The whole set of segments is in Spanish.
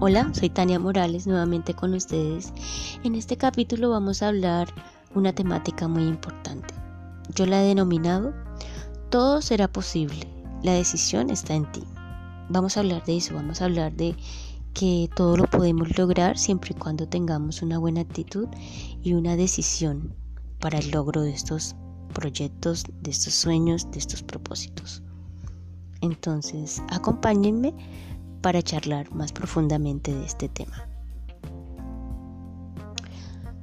Hola, soy Tania Morales nuevamente con ustedes. En este capítulo vamos a hablar una temática muy importante. Yo la he denominado Todo será posible, la decisión está en ti. Vamos a hablar de eso, vamos a hablar de que todo lo podemos lograr siempre y cuando tengamos una buena actitud y una decisión para el logro de estos proyectos, de estos sueños, de estos propósitos. Entonces, acompáñenme para charlar más profundamente de este tema.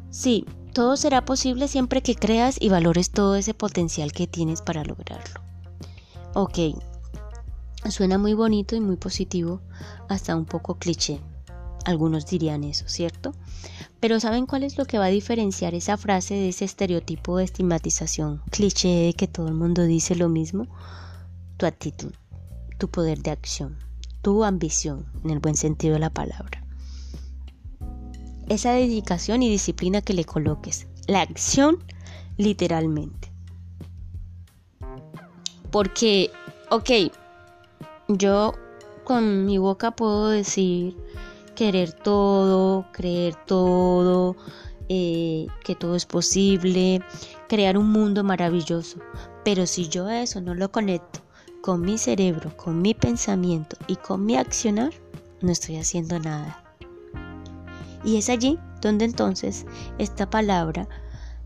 Sí, todo será posible siempre que creas y valores todo ese potencial que tienes para lograrlo. Ok, suena muy bonito y muy positivo, hasta un poco cliché. Algunos dirían eso, ¿cierto? Pero ¿saben cuál es lo que va a diferenciar esa frase de ese estereotipo de estigmatización cliché de que todo el mundo dice lo mismo? Tu actitud, tu poder de acción tu ambición, en el buen sentido de la palabra. Esa dedicación y disciplina que le coloques. La acción, literalmente. Porque, ok, yo con mi boca puedo decir querer todo, creer todo, eh, que todo es posible, crear un mundo maravilloso. Pero si yo eso no lo conecto con mi cerebro, con mi pensamiento y con mi accionar, no estoy haciendo nada. Y es allí donde entonces esta palabra,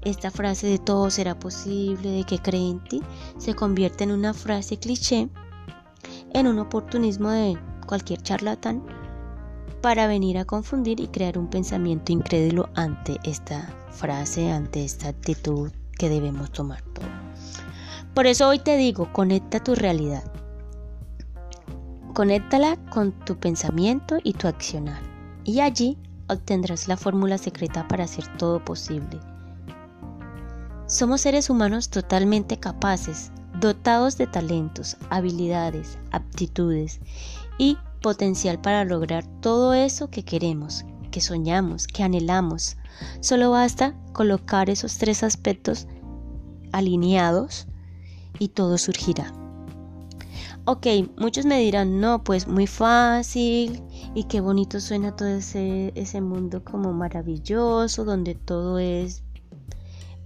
esta frase de todo será posible, de que cree en ti, se convierte en una frase cliché, en un oportunismo de cualquier charlatán para venir a confundir y crear un pensamiento incrédulo ante esta frase, ante esta actitud que debemos tomar todos. Por eso hoy te digo, conecta tu realidad. Conéctala con tu pensamiento y tu accionar. Y allí obtendrás la fórmula secreta para hacer todo posible. Somos seres humanos totalmente capaces, dotados de talentos, habilidades, aptitudes y potencial para lograr todo eso que queremos, que soñamos, que anhelamos. Solo basta colocar esos tres aspectos alineados y todo surgirá. Ok, muchos me dirán, no, pues muy fácil y qué bonito suena todo ese, ese mundo como maravilloso, donde todo es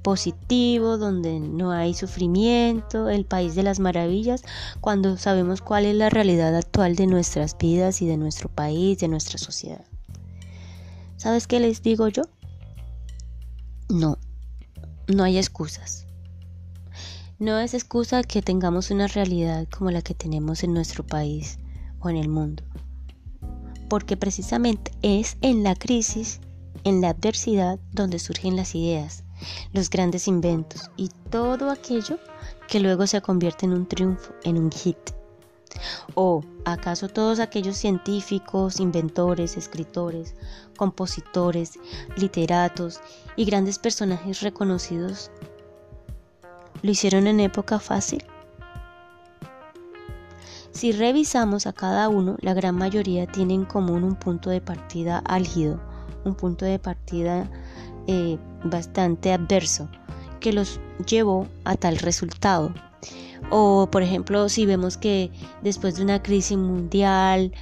positivo, donde no hay sufrimiento, el país de las maravillas, cuando sabemos cuál es la realidad actual de nuestras vidas y de nuestro país, de nuestra sociedad. ¿Sabes qué les digo yo? No, no hay excusas. No es excusa que tengamos una realidad como la que tenemos en nuestro país o en el mundo, porque precisamente es en la crisis, en la adversidad, donde surgen las ideas, los grandes inventos y todo aquello que luego se convierte en un triunfo, en un hit. ¿O acaso todos aquellos científicos, inventores, escritores, compositores, literatos y grandes personajes reconocidos ¿Lo hicieron en época fácil? Si revisamos a cada uno, la gran mayoría tiene en común un punto de partida álgido, un punto de partida eh, bastante adverso, que los llevó a tal resultado. O, por ejemplo, si vemos que después de una crisis mundial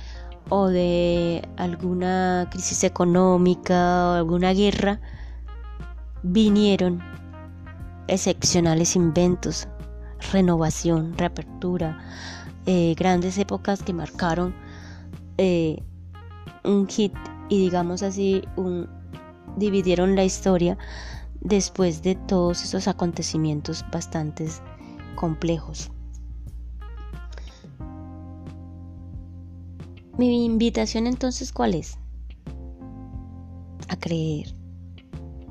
o de alguna crisis económica o alguna guerra, vinieron excepcionales inventos, renovación, reapertura, eh, grandes épocas que marcaron eh, un hit y digamos así un, dividieron la historia después de todos esos acontecimientos bastante complejos. Mi invitación entonces, ¿cuál es? A creer,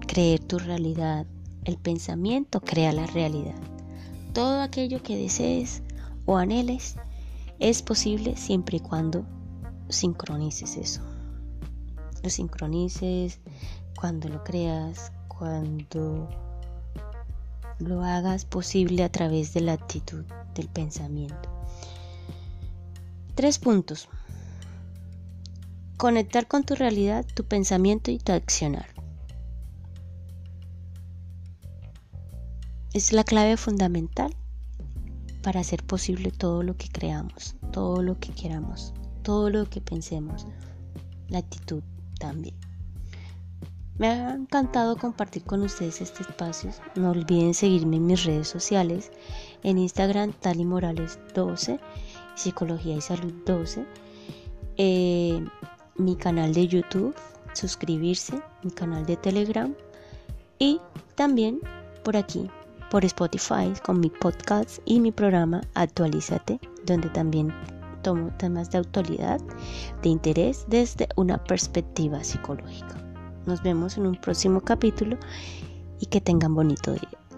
creer tu realidad, el pensamiento crea la realidad. Todo aquello que desees o anheles es posible siempre y cuando sincronices eso. Lo sincronices cuando lo creas, cuando lo hagas posible a través de la actitud, del pensamiento. Tres puntos. Conectar con tu realidad, tu pensamiento y tu accionar. Es la clave fundamental para hacer posible todo lo que creamos, todo lo que queramos, todo lo que pensemos. la actitud también. Me ha encantado compartir con ustedes este espacio. No olviden seguirme en mis redes sociales, en Instagram Tali Morales 12, Psicología y Salud 12, eh, mi canal de YouTube, suscribirse, mi canal de Telegram y también por aquí, por Spotify, con mi podcast y mi programa Actualízate, donde también tomo temas de actualidad, de interés desde una perspectiva psicológica. Nos vemos en un próximo capítulo y que tengan bonito día.